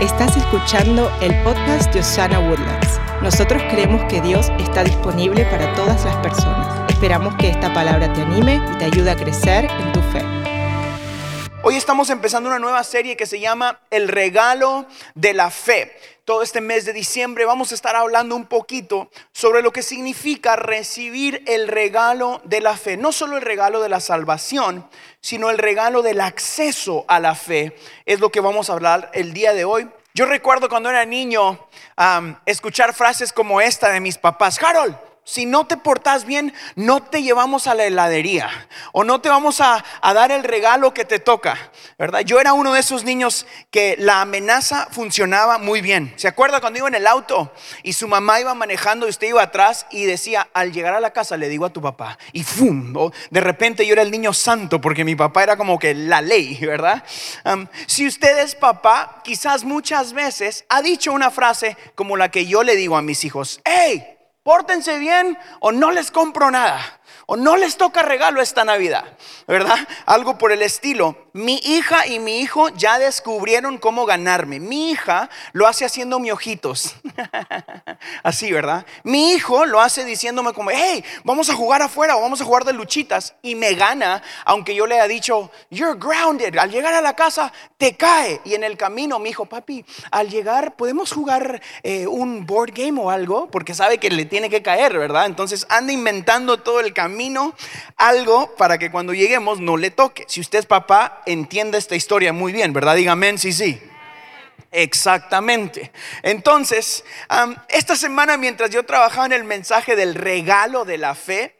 Estás escuchando el podcast de Osana Woodlands. Nosotros creemos que Dios está disponible para todas las personas. Esperamos que esta palabra te anime y te ayude a crecer en tu. Hoy estamos empezando una nueva serie que se llama El regalo de la fe. Todo este mes de diciembre vamos a estar hablando un poquito sobre lo que significa recibir el regalo de la fe. No solo el regalo de la salvación, sino el regalo del acceso a la fe. Es lo que vamos a hablar el día de hoy. Yo recuerdo cuando era niño escuchar frases como esta de mis papás. Harold, si no te portas bien, no te llevamos a la heladería o no te vamos a, dar el regalo que te toca, ¿verdad? Yo era uno de esos niños que la amenaza funcionaba muy bien. ¿Se acuerda cuando iba en el auto y su mamá iba manejando y usted iba atrás y decía, al llegar a la casa le digo a tu papá y ¡fum! De repente yo era el niño santo porque mi papá era como que la ley, ¿verdad? si usted es papá, quizás muchas veces ha dicho una frase como la que yo le digo a mis hijos, ¡Hey! Pórtense bien o no les compro nada o no les toca regalo esta Navidad, ¿verdad? Algo por el estilo. Mi hija y mi hijo ya descubrieron cómo ganarme. Mi hija lo hace haciendo mi ojitos. Así, ¿verdad? Mi hijo lo hace diciéndome como, hey, vamos a jugar afuera o vamos a jugar de luchitas. Y me gana, aunque yo le haya dicho, you're grounded. Al llegar a la casa, te cae. Y en el camino, mi hijo, papi, al llegar, ¿podemos jugar eh, un board game o algo? Porque sabe que le tiene que caer, ¿verdad? Entonces anda inventando todo el camino algo para que cuando lleguemos no le toque. Si usted es papá, entiende esta historia muy bien, ¿verdad? Dígame sí, sí. Exactamente. Entonces, esta semana mientras yo trabajaba en el mensaje del regalo de la fe,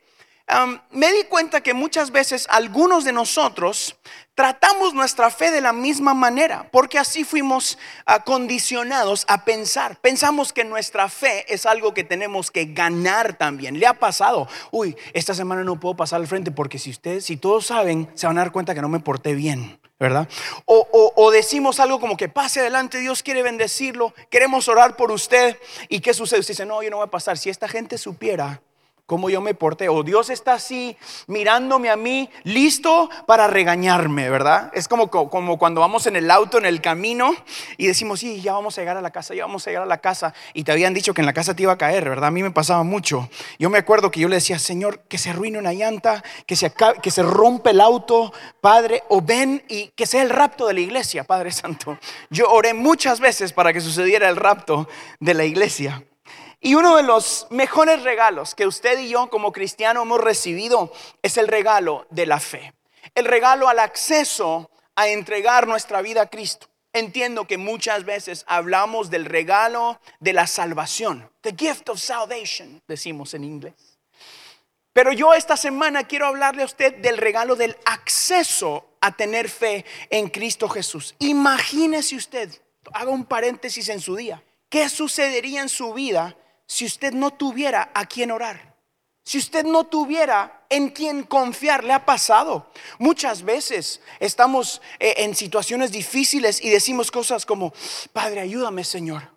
me di cuenta que muchas veces algunos de nosotros tratamos nuestra fe de la misma manera, porque así fuimos acondicionados a pensar. Pensamos que nuestra fe es algo que tenemos que ganar también. ¿Le ha pasado? Uy, esta semana no puedo pasar al frente porque si ustedes, si todos saben, se van a dar cuenta que no me porté bien. ¿verdad? O, o, decimos algo como que pase adelante, Dios quiere bendecirlo, queremos orar por usted. ¿Y qué sucede? Usted dice, no, yo no voy a pasar. Si esta gente supiera cómo yo me porté. O Dios está así mirándome a mí, listo para regañarme, ¿verdad? Es como, como cuando vamos en el auto, en el camino, y decimos, sí, ya vamos a llegar a la casa, ya vamos a llegar a la casa. Y te habían dicho que en la casa te iba a caer, ¿verdad? A mí me pasaba mucho. Yo me acuerdo que yo le decía, Señor, que se arruine una llanta, que se, que se rompe el auto, Padre, o ven y que sea el rapto de la iglesia, Padre Santo. Yo oré muchas veces para que sucediera el rapto de la iglesia. Y uno de los mejores regalos que usted y yo como cristiano hemos recibido es el regalo de la fe. El regalo al acceso a entregar nuestra vida a Cristo. Entiendo que muchas veces hablamos del regalo de la salvación. The gift of salvation, decimos en inglés. Pero yo esta semana quiero hablarle a usted del regalo del acceso a tener fe en Cristo Jesús. Imagínese usted, haga un paréntesis en su día, ¿qué sucedería en su vida si usted no tuviera a quien orar? Si usted no tuviera en quien confiar, le ha pasado. Muchas veces estamos eh, en situaciones difíciles y decimos cosas como, Padre, ayúdame, Señor.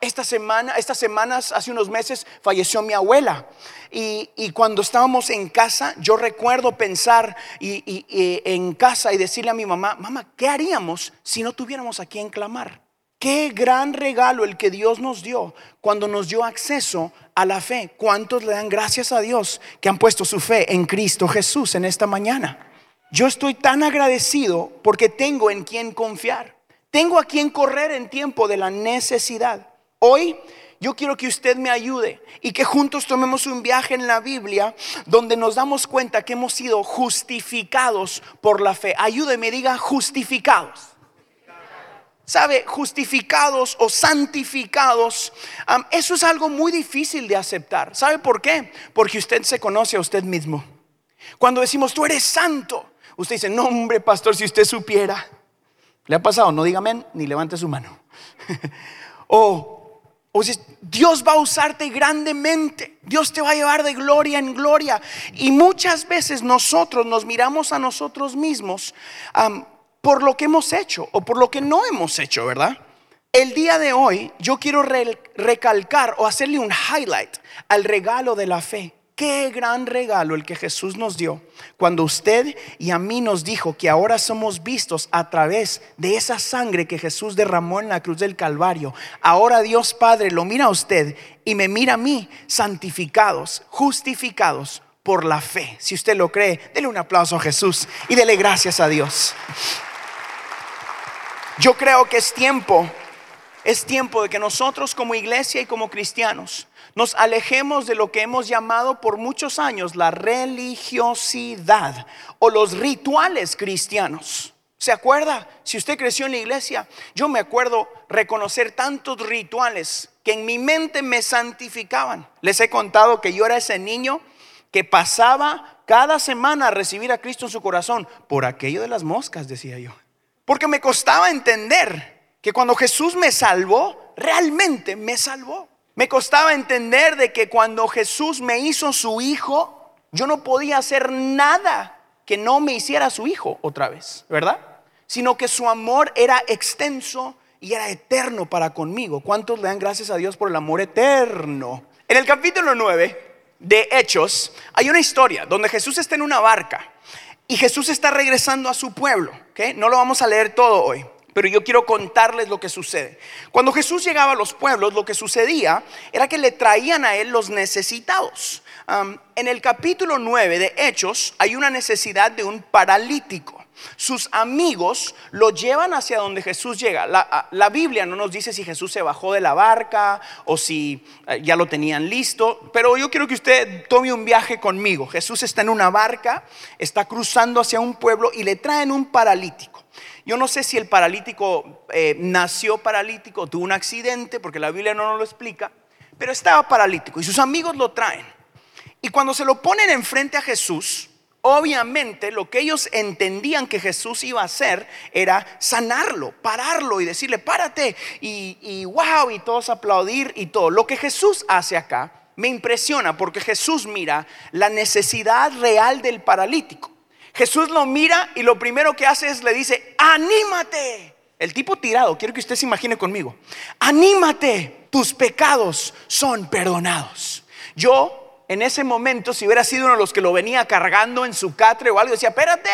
Esta semana, estas semanas, hace unos meses, falleció mi abuela. Y, cuando estábamos en casa, yo recuerdo pensar y, en casa y decirle a mi mamá, mamá, ¿qué haríamos si no tuviéramos a quien clamar? Qué gran regalo el que Dios nos dio cuando nos dio acceso a la fe. ¿Cuántos le dan gracias a Dios que han puesto su fe en Cristo Jesús en esta mañana? Yo estoy tan agradecido porque tengo en quien confiar. Tengo a quien correr en tiempo de la necesidad. Hoy yo quiero que usted me ayude y que juntos tomemos un viaje en la Biblia donde nos damos cuenta que hemos sido justificados por la fe. Ayúdeme, diga justificados. ¿Sabe? Justificados o santificados. eso es algo muy difícil de aceptar. ¿Sabe por qué? Porque usted se conoce a usted mismo. Cuando decimos, tú eres santo, usted dice, no hombre, pastor, si usted supiera. ¿Le ha pasado? No diga amén ni levante su mano. o, o Dios va a usarte grandemente. Dios te va a llevar de gloria en gloria. Y muchas veces nosotros nos miramos a nosotros mismos por lo que hemos hecho o por lo que no hemos hecho, ¿verdad? El día de hoy yo quiero recalcar o hacerle un highlight al regalo de la fe. qué gran regalo el que Jesús nos dio cuando usted y a mí nos dijo que ahora somos vistos a través de esa sangre que Jesús derramó en la cruz del Calvario. Ahora Dios Padre lo mira a usted y me mira a mí, santificados, justificados por la fe. Si usted lo cree, dele un aplauso a Jesús y dele gracias a Dios. Yo creo que es tiempo, es tiempo de que nosotros como iglesia y como cristianos nos alejemos de lo que hemos llamado por muchos años la religiosidad o los rituales cristianos. ¿Se acuerda? Si usted creció en la iglesia, yo me acuerdo reconocer tantos rituales que en mi mente me santificaban. Les he contado que yo era ese niño que pasaba cada semana a recibir a Cristo en su corazón por aquello de las moscas, decía yo. Porque me costaba entender que cuando Jesús me salvó, realmente me salvó. Me costaba entender de que cuando Jesús me hizo su hijo, yo no podía hacer nada que no me hiciera su hijo otra vez, ¿verdad? Sino que su amor era extenso y era eterno para conmigo. ¿Cuántos le dan gracias a Dios por el amor eterno? En el capítulo 9 de Hechos hay una historia donde Jesús está en una barca y Jesús está regresando a su pueblo. ¿okay? No lo vamos a leer todo hoy, pero yo quiero contarles lo que sucede. Cuando Jesús llegaba a los pueblos, lo que sucedía era que le traían a él los necesitados. en el capítulo 9 de Hechos hay una necesidad de un paralítico. Sus amigos lo llevan hacia donde Jesús llega. La, Biblia no nos dice si Jesús se bajó de la barca o si eh, ya lo tenían listo, pero yo quiero que usted tome un viaje conmigo. Jesús está en una barca, está cruzando hacia un pueblo y le traen un paralítico. Yo no sé si el paralítico eh, nació paralítico, tuvo un accidente, porque la Biblia no nos lo explica, pero estaba paralítico y sus amigos lo traen. Y cuando se lo ponen enfrente a Jesús, Obviamente lo que ellos entendían que Jesús iba a hacer era sanarlo, pararlo y decirle, párate y, wow, y todos aplaudir y todo. Lo que Jesús hace acá me impresiona porque Jesús mira la necesidad real del paralítico. Jesús lo mira y lo primero que hace es le dice, anímate. El tipo tirado, quiero que usted se imagine conmigo, anímate, tus pecados son perdonados. Yo en ese momento, si hubiera sido uno de los que lo venía cargando en su catre o algo, decía, espérate,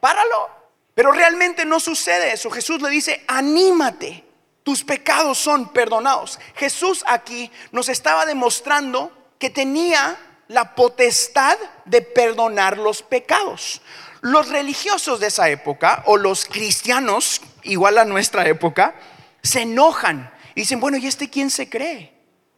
páralo. Pero realmente no sucede eso. Jesús le dice, anímate, tus pecados son perdonados. Jesús aquí nos estaba demostrando que tenía la potestad de perdonar los pecados. Los religiosos de esa época, o los cristianos, igual a nuestra época, se enojan y dicen, bueno, ¿y este quién se cree?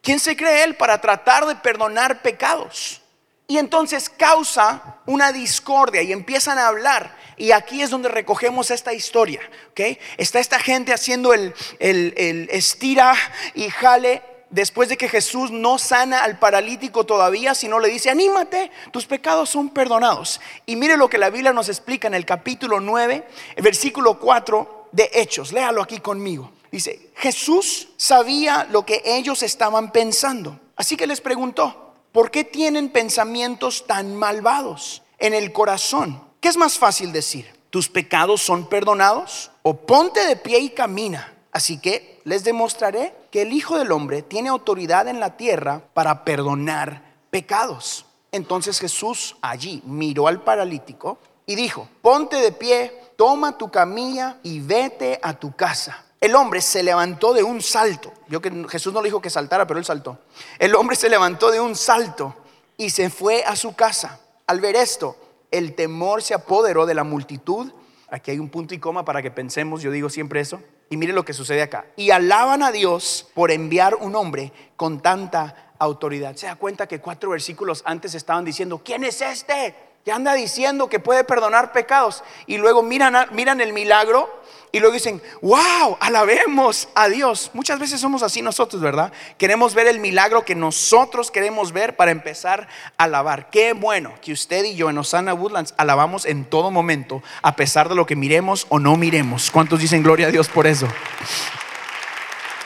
¿Quién se cree él para tratar de perdonar pecados? Y entonces causa una discordia y empiezan a hablar. Y aquí es donde recogemos esta historia. ¿okay? Está esta gente haciendo el, el estira y jale después de que Jesús no sana al paralítico todavía, sino le dice, anímate, tus pecados son perdonados. Y mire lo que la Biblia nos explica en el capítulo 9, el versículo 4 de Hechos. Léalo aquí conmigo. Dice, Jesús sabía lo que ellos estaban pensando. Así que les preguntó, ¿por qué tienen pensamientos tan malvados en el corazón? ¿Qué es más fácil decir? ¿Tus pecados son perdonados? ¿O ponte de pie y camina? Así que les demostraré que el Hijo del Hombre tiene autoridad en la tierra para perdonar pecados. Entonces Jesús allí miró al paralítico y dijo, ponte de pie, toma tu camilla y vete a tu casa. El hombre se levantó de un salto. Yo que Jesús no le dijo que saltara, pero él saltó. El hombre se levantó de un salto y se fue a su casa. Al ver esto, el temor se apoderó de la multitud. Aquí hay un punto y coma para que pensemos, yo digo siempre eso. Y mire lo que sucede acá. Y alaban a Dios por enviar un hombre con tanta autoridad. Se da cuenta que cuatro versículos antes estaban diciendo, ¿quién es este? Que anda diciendo que puede perdonar pecados. Y luego miran, miran el milagro y luego dicen, wow, alabemos a Dios. Muchas veces somos así nosotros, ¿verdad? Queremos ver el milagro que nosotros queremos ver para empezar a alabar. Qué bueno que usted y yo en Osana Woodlands alabamos en todo momento, a pesar de lo que miremos o no miremos. ¿Cuántos dicen gloria a Dios por eso?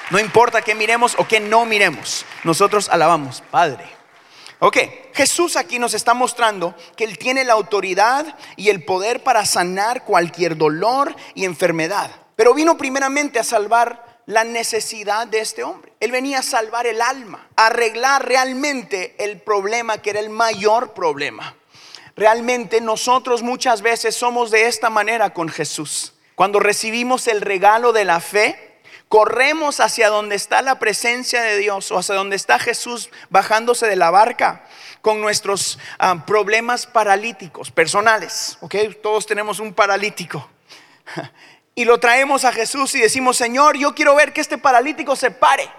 No importa que miremos o que no miremos, nosotros alabamos, Padre. Ok, Jesús aquí nos está mostrando que Él tiene la autoridad y el poder para sanar cualquier dolor y enfermedad. Pero vino primeramente a salvar la necesidad de este hombre. Él venía a salvar el alma, a arreglar realmente el problema que era el mayor problema. Realmente nosotros muchas veces somos de esta manera con Jesús. Cuando recibimos el regalo de la fe, corremos hacia donde está la presencia de Dios o hacia donde está Jesús bajándose de la barca con nuestros ah, problemas paralíticos personales. ¿ok? Todos tenemos un paralítico. y lo traemos a Jesús y decimos, Señor, yo quiero ver que este paralítico se pare.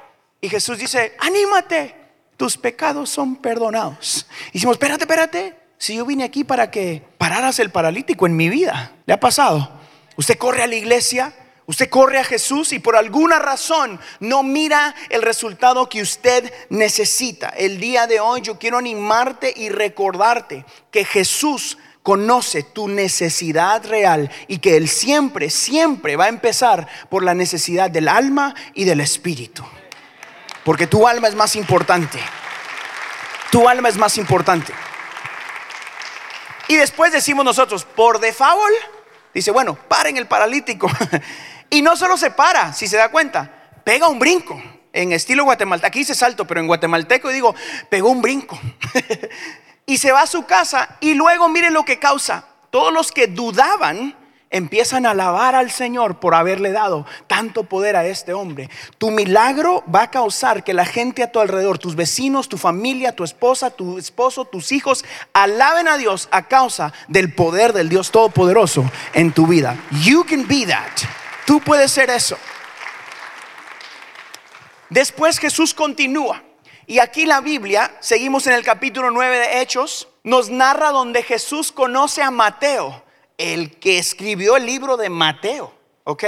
Y Jesús dice, anímate, tus pecados son perdonados. Y decimos, espérate, espérate, si yo vine aquí para que pararas el paralítico en mi vida, ¿le ha pasado? Usted corre a la iglesia, usted corre a Jesús y por alguna razón no mira el resultado que usted necesita. El día de hoy yo quiero animarte y recordarte que Jesús conoce tu necesidad real y que Él siempre, siempre va a empezar por la necesidad del alma y del espíritu. Porque tu alma es más importante. Tu alma es más importante. Y después decimos nosotros, por default, dice, bueno, paren el paralítico. y no solo se para, si se da cuenta, pega un brinco. En estilo guatemalteco, aquí dice salto, pero en guatemalteco digo, pegó un brinco. y se va a su casa y luego miren lo que causa. Todos los que dudaban empiezan a alabar al Señor por haberle dado tanto poder a este hombre. Tu milagro va a causar que la gente a tu alrededor, tus vecinos, tu familia, tu esposa, tu esposo, tus hijos, alaben a Dios a causa del poder del Dios Todopoderoso en tu vida. You can be that. Tú puedes ser eso. Después Jesús continúa. Y aquí la Biblia, seguimos en el capítulo 9 de Hechos, nos narra donde Jesús conoce a Mateo, el que escribió el libro de Mateo. ¿Ok?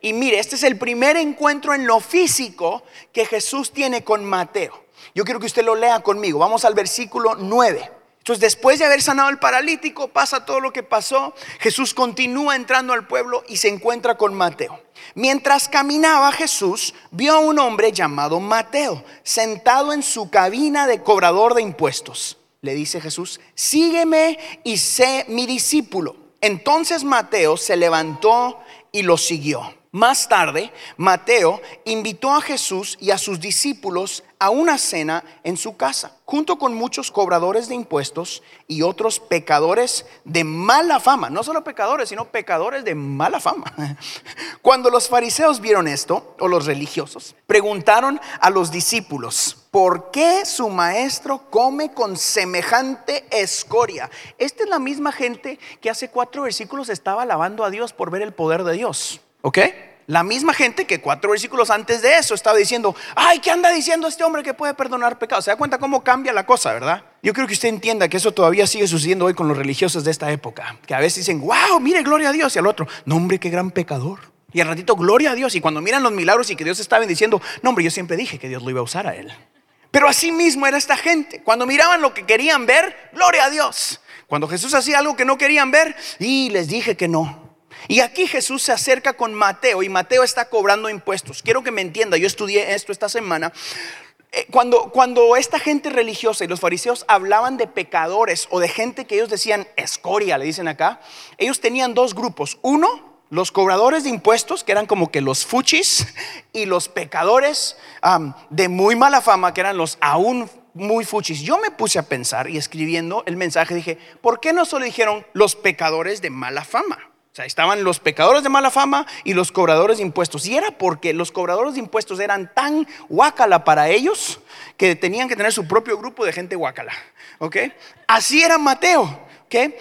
Y mire, este es el primer encuentro en lo físico que Jesús tiene con Mateo. Yo quiero que usted lo lea conmigo. Vamos al versículo 9. Entonces, después de haber sanado al paralítico, pasa todo lo que pasó. Jesús continúa entrando al pueblo y se encuentra con Mateo. Mientras caminaba Jesús, vio a un hombre llamado Mateo, sentado en su cabina de cobrador de impuestos. Le dice Jesús, sígueme y sé mi discípulo. Entonces Mateo se levantó y lo siguió. Más tarde, Mateo invitó a Jesús y a sus discípulos a una cena en su casa, junto con muchos cobradores de impuestos y otros pecadores de mala fama. No solo pecadores, sino pecadores de mala fama. Cuando los fariseos vieron esto, o los religiosos, preguntaron a los discípulos, ¿por qué su maestro come con semejante escoria? Esta es la misma gente que hace cuatro versículos estaba alabando a Dios por ver el poder de Dios. ¿Ok? La misma gente que cuatro versículos antes de eso estaba diciendo, ay, ¿qué anda diciendo este hombre que puede perdonar pecados? Se da cuenta cómo cambia la cosa, ¿verdad? Yo creo que usted entienda que eso todavía sigue sucediendo hoy con los religiosos de esta época, que a veces dicen, wow, mire, gloria a Dios, y al otro, no, hombre, qué gran pecador. Y al ratito, gloria a Dios, y cuando miran los milagros y que Dios estaba diciendo, no, hombre, yo siempre dije que Dios lo iba a usar a él. Pero así mismo era esta gente. Cuando miraban lo que querían ver, gloria a Dios. Cuando Jesús hacía algo que no querían ver, y les dije que no. Y aquí Jesús se acerca con Mateo y Mateo está cobrando impuestos. Quiero que me entienda, yo estudié esto esta semana. Eh, cuando, cuando esta gente religiosa y los fariseos hablaban de pecadores o de gente que ellos decían escoria, le dicen acá, ellos tenían dos grupos. Uno, los cobradores de impuestos, que eran como que los fuchis, y los pecadores de muy mala fama, que eran los aún muy fuchis. Yo me puse a pensar y escribiendo el mensaje dije, ¿por qué no solo dijeron los pecadores de mala fama? O sea, estaban los pecadores de mala fama y los cobradores de impuestos. Y era porque los cobradores de impuestos eran tan guácala para ellos que tenían que tener su propio grupo de gente guácala. ¿Ok? Así era Mateo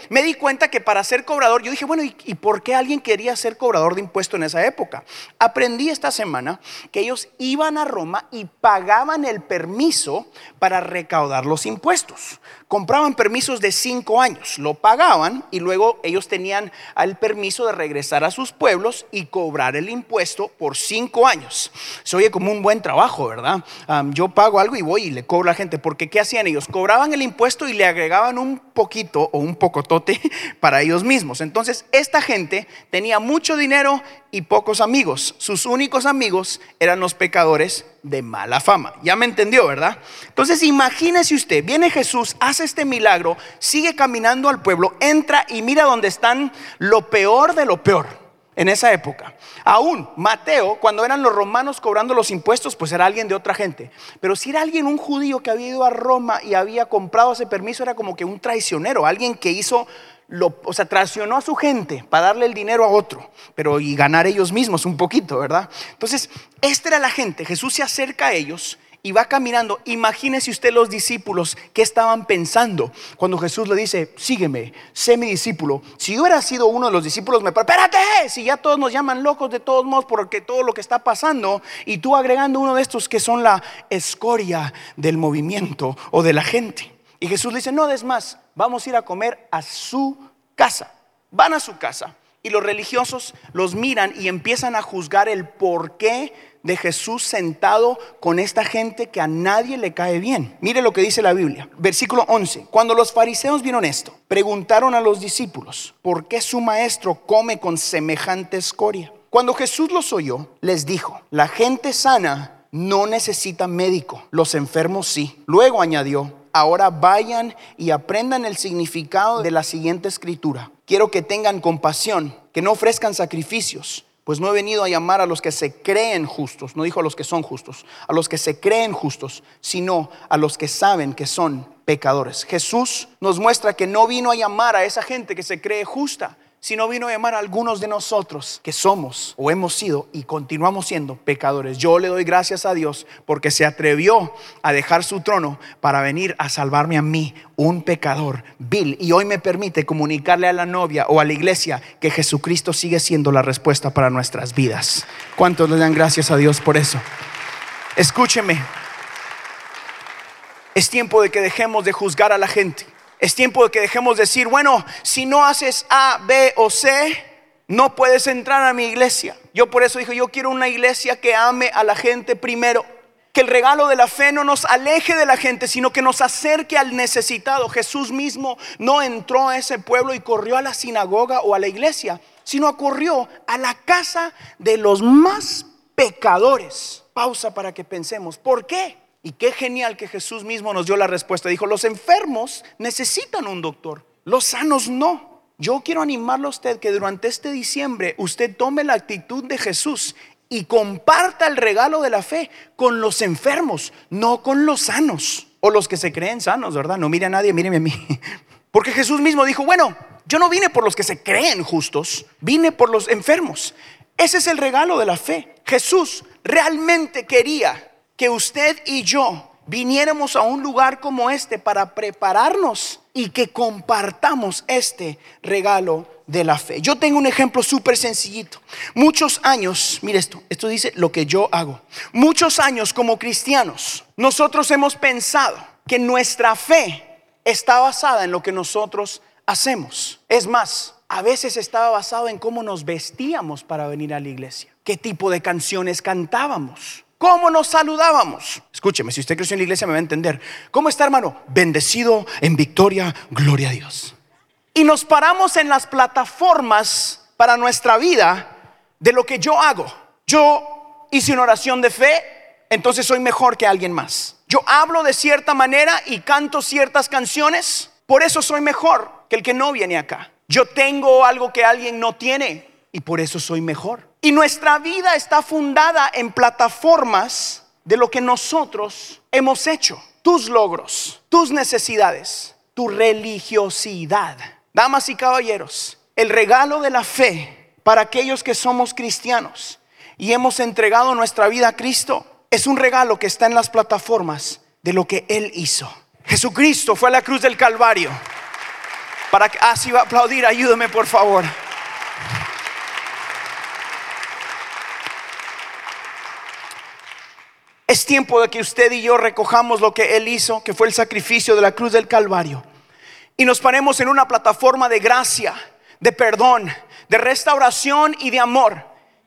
me di cuenta que para ser cobrador, yo dije, bueno, ¿y, ¿y, por qué alguien quería ser cobrador de impuestos en esa época? Aprendí esta semana que ellos iban a Roma y pagaban el permiso para recaudar los impuestos. Compraban permisos de cinco años, lo pagaban y luego ellos tenían el permiso de regresar a sus pueblos y cobrar el impuesto por cinco años. Se oye como un buen trabajo, ¿verdad? yo pago algo y voy y le cobro a la gente, porque ¿qué hacían ellos? Cobraban el impuesto y le agregaban un poquito o un pocotote para ellos mismos. Entonces, esta gente tenía mucho dinero y pocos amigos. Sus únicos amigos eran los pecadores de mala fama. Ya me entendió, ¿verdad? Entonces, imagínese usted, viene Jesús, hace este milagro, sigue caminando al pueblo, entra y mira donde están lo peor de lo peor. en esa época. Aún Mateo, cuando eran los romanos cobrando los impuestos, pues era alguien de otra gente. Pero si era alguien, un judío que había ido a Roma y había comprado ese permiso, era como que un traicionero, alguien que hizo, lo, o sea, traicionó a su gente para darle el dinero a otro, pero y ganar ellos mismos un poquito, ¿verdad? Entonces, esta era la gente. Jesús se acerca a ellos y va caminando. Imagínese usted los discípulos que estaban pensando cuando Jesús le dice, sígueme, sé mi discípulo. Si yo hubiera sido uno de los discípulos, me espérate, si ya todos nos llaman locos de todos modos porque todo lo que está pasando, y tú agregando uno de estos que son la escoria del movimiento o de la gente. Y Jesús dice, no des más, vamos a ir a comer a su casa. Van a su casa y los religiosos los miran y empiezan a juzgar el por qué de Jesús sentado con esta gente que a nadie le cae bien. Mire lo que dice la Biblia. Versículo 11. Cuando los fariseos vieron esto, preguntaron a los discípulos, ¿por qué su maestro come con semejante escoria? Cuando Jesús los oyó, les dijo, la gente sana no necesita médico, los enfermos sí. Luego añadió, ahora vayan y aprendan el significado de la siguiente escritura. Quiero que tengan compasión, que no ofrezcan sacrificios pues no he venido a llamar a los que se creen justos, no dijo a los que son justos, a los que se creen justos, sino a los que saben que son pecadores. Jesús nos muestra que no vino a llamar a esa gente que se cree justa, sino vino a llamar a algunos de nosotros que somos o hemos sido y continuamos siendo pecadores. Yo le doy gracias a Dios porque se atrevió a dejar su trono para venir a salvarme a mí, un pecador vil. Y hoy me permite comunicarle a la novia o a la iglesia que Jesucristo sigue siendo la respuesta para nuestras vidas. ¿Cuántos le dan gracias a Dios por eso? Escúcheme. Es tiempo de que dejemos de juzgar a la gente. Es tiempo de que dejemos de decir, bueno, si no haces A, B o C, no puedes entrar a mi iglesia. Yo por eso dije, yo quiero una iglesia que ame a la gente primero. Que el regalo de la fe no nos aleje de la gente, sino que nos acerque al necesitado. Jesús mismo no entró a ese pueblo y corrió a la sinagoga o a la iglesia, sino corrió a la casa de los más pecadores. Pausa para que pensemos, ¿por qué? Y qué genial que Jesús mismo nos dio la respuesta. Dijo, los enfermos necesitan un doctor, los sanos no. Yo quiero animarlo a usted que durante este diciembre usted tome la actitud de Jesús y comparta el regalo de la fe con los enfermos, no con los sanos o los que se creen sanos, ¿verdad? No mire a nadie, míreme a mí. Porque Jesús mismo dijo, bueno, yo no vine por los que se creen justos, vine por los enfermos. Ese es el regalo de la fe. Jesús realmente quería que usted y yo viniéramos a un lugar como este para prepararnos y que compartamos este regalo de la fe. Yo tengo un ejemplo súper sencillito. Muchos años, mire esto, esto dice lo que yo hago. Muchos años como cristianos, nosotros hemos pensado que nuestra fe está basada en lo que nosotros hacemos. Es más, a veces estaba basado en cómo nos vestíamos para venir a la iglesia, qué tipo de canciones cantábamos ¿Cómo nos saludábamos? Escúcheme, si usted creció en la iglesia me va a entender. ¿Cómo está, hermano? Bendecido en victoria, gloria a Dios. Y nos paramos en las plataformas para nuestra vida de lo que yo hago. Yo hice una oración de fe, entonces soy mejor que alguien más. Yo hablo de cierta manera y canto ciertas canciones, por eso soy mejor que el que no viene acá. Yo tengo algo que alguien no tiene y por eso soy mejor. Y nuestra vida está fundada en plataformas de lo que nosotros hemos hecho. Tus logros, tus necesidades, tu religiosidad. Damas y caballeros, el regalo de la fe para aquellos que somos cristianos y hemos entregado nuestra vida a Cristo es un regalo que está en las plataformas de lo que Él hizo. Jesucristo fue a la cruz del Calvario. Para que así ah, va a aplaudir, ayúdame por favor. Es tiempo de que usted y yo recojamos lo que Él hizo, que fue el sacrificio de la cruz del Calvario, y nos paremos en una plataforma de gracia, de perdón, de restauración y de amor.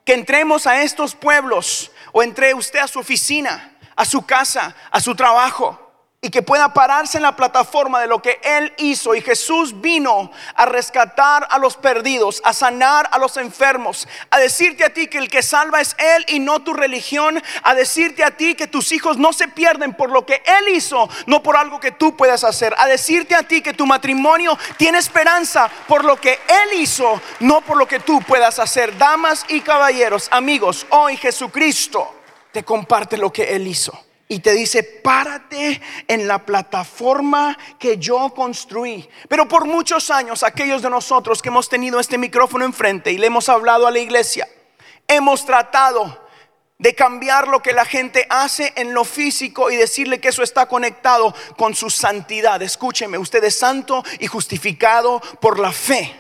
Que entremos a estos pueblos o entre usted a su oficina, a su casa, a su trabajo, y que pueda pararse en la plataforma de lo que Él hizo. Y Jesús vino a rescatar a los perdidos, a sanar a los enfermos, a decirte a ti que el que salva es Él y no tu religión, a decirte a ti que tus hijos no se pierden por lo que Él hizo, no por algo que tú puedas hacer, a decirte a ti que tu matrimonio tiene esperanza por lo que Él hizo, no por lo que tú puedas hacer. Damas y caballeros, amigos, hoy Jesucristo te comparte lo que Él hizo y te dice, párate en la plataforma que yo construí. Pero por muchos años, aquellos de nosotros que hemos tenido este micrófono enfrente y le hemos hablado a la iglesia, hemos tratado de cambiar lo que la gente hace en lo físico y decirle que eso está conectado con su santidad. Escúcheme, usted es santo y justificado por la fe,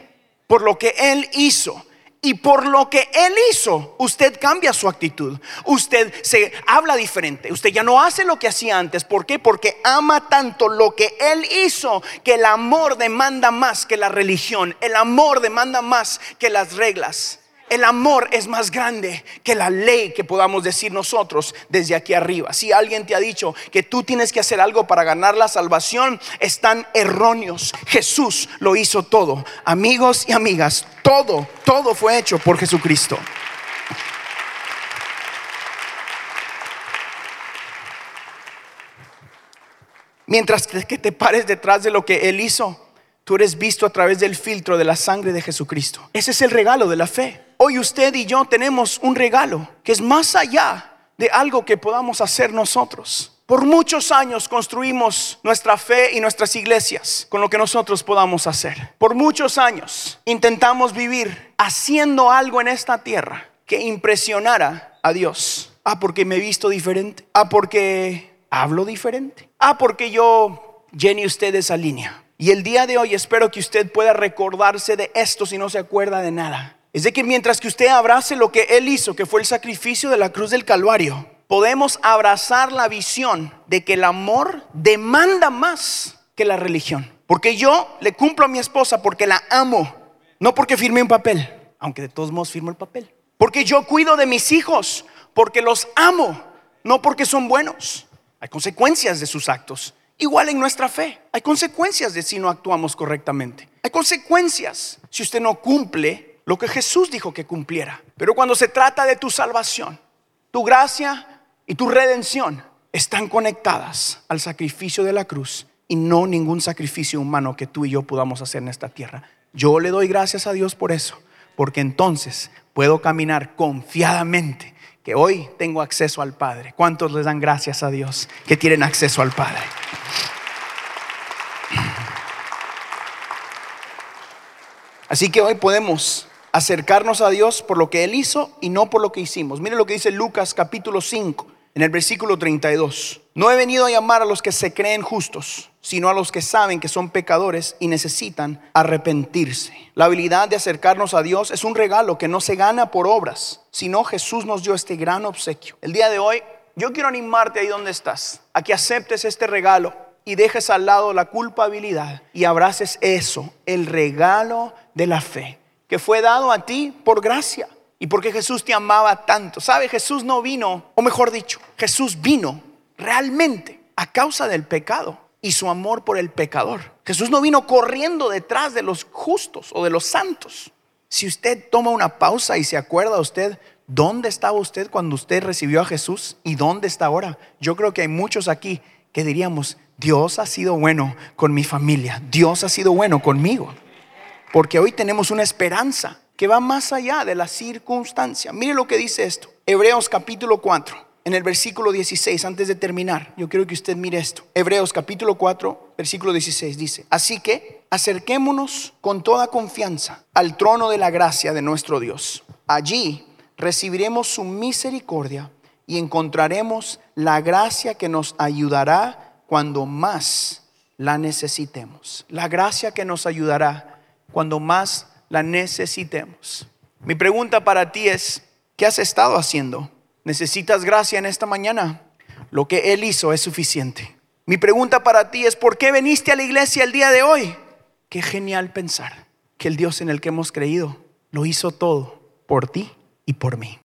por lo que Él hizo. Y por lo que Él hizo, usted cambia su actitud. Usted se habla diferente. Usted ya no hace lo que hacía antes. ¿Por qué? Porque ama tanto lo que Él hizo que el amor demanda más que la religión. El amor demanda más que las reglas. El amor es más grande que la ley que podamos decir nosotros desde aquí arriba. Si alguien te ha dicho que tú tienes que hacer algo para ganar la salvación, están erróneos. Jesús lo hizo todo. Amigos y amigas, todo, todo fue hecho por Jesucristo. Mientras que te pares detrás de lo que Él hizo, tú eres visto a través del filtro de la sangre de Jesucristo. Ese es el regalo de la fe hoy usted y yo tenemos un regalo que es más allá de algo que podamos hacer nosotros. Por muchos años construimos nuestra fe y nuestras iglesias con lo que nosotros podamos hacer. Por muchos años intentamos vivir haciendo algo en esta tierra que impresionara a Dios. Ah, porque me he visto diferente. Ah, porque hablo diferente. Ah, porque yo llene usted esa línea. Y el día de hoy espero que usted pueda recordarse de esto si no se acuerda de nada. Es de que mientras que usted abrace lo que Él hizo, que fue el sacrificio de la cruz del Calvario, podemos abrazar la visión de que el amor demanda más que la religión. Porque yo le cumplo a mi esposa porque la amo, no porque firme un papel, aunque de todos modos firmo el papel. Porque yo cuido de mis hijos, porque los amo, no porque son buenos. Hay consecuencias de sus actos. Igual en nuestra fe, hay consecuencias de si no actuamos correctamente. Hay consecuencias si usted no cumple lo que Jesús dijo que cumpliera. Pero cuando se trata de tu salvación, tu gracia y tu redención están conectadas al sacrificio de la cruz y no ningún sacrificio humano que tú y yo podamos hacer en esta tierra. Yo le doy gracias a Dios por eso, porque entonces puedo caminar confiadamente que hoy tengo acceso al Padre. ¿Cuántos les dan gracias a Dios que tienen acceso al Padre? Así que hoy podemos acercarnos a Dios por lo que Él hizo y no por lo que hicimos. Mire lo que dice Lucas capítulo 5, en el versículo 32. No he venido a llamar a los que se creen justos, sino a los que saben que son pecadores y necesitan arrepentirse. La habilidad de acercarnos a Dios es un regalo que no se gana por obras, sino Jesús nos dio este gran obsequio. El día de hoy yo quiero animarte ahí donde estás, a que aceptes este regalo y dejes al lado la culpabilidad y abraces eso, el regalo de la fe que fue dado a ti por gracia y porque Jesús te amaba tanto. ¿Sabe? Jesús no vino, o mejor dicho, Jesús vino realmente a causa del pecado y su amor por el pecador. Jesús no vino corriendo detrás de los justos o de los santos. Si usted toma una pausa y se acuerda usted dónde estaba usted cuando usted recibió a Jesús y dónde está ahora, yo creo que hay muchos aquí que diríamos, Dios ha sido bueno con mi familia, Dios ha sido bueno conmigo. Porque hoy tenemos una esperanza que va más allá de la circunstancia. Mire lo que dice esto. Hebreos capítulo 4, en el versículo 16, antes de terminar, yo quiero que usted mire esto. Hebreos capítulo 4, versículo 16 dice, así que acerquémonos con toda confianza al trono de la gracia de nuestro Dios. Allí recibiremos su misericordia y encontraremos la gracia que nos ayudará cuando más la necesitemos. La gracia que nos ayudará cuando más la necesitemos. Mi pregunta para ti es, ¿qué has estado haciendo? ¿Necesitas gracia en esta mañana? Lo que Él hizo es suficiente. Mi pregunta para ti es, ¿por qué viniste a la iglesia el día de hoy? Qué genial pensar que el Dios en el que hemos creído lo hizo todo por ti y por mí.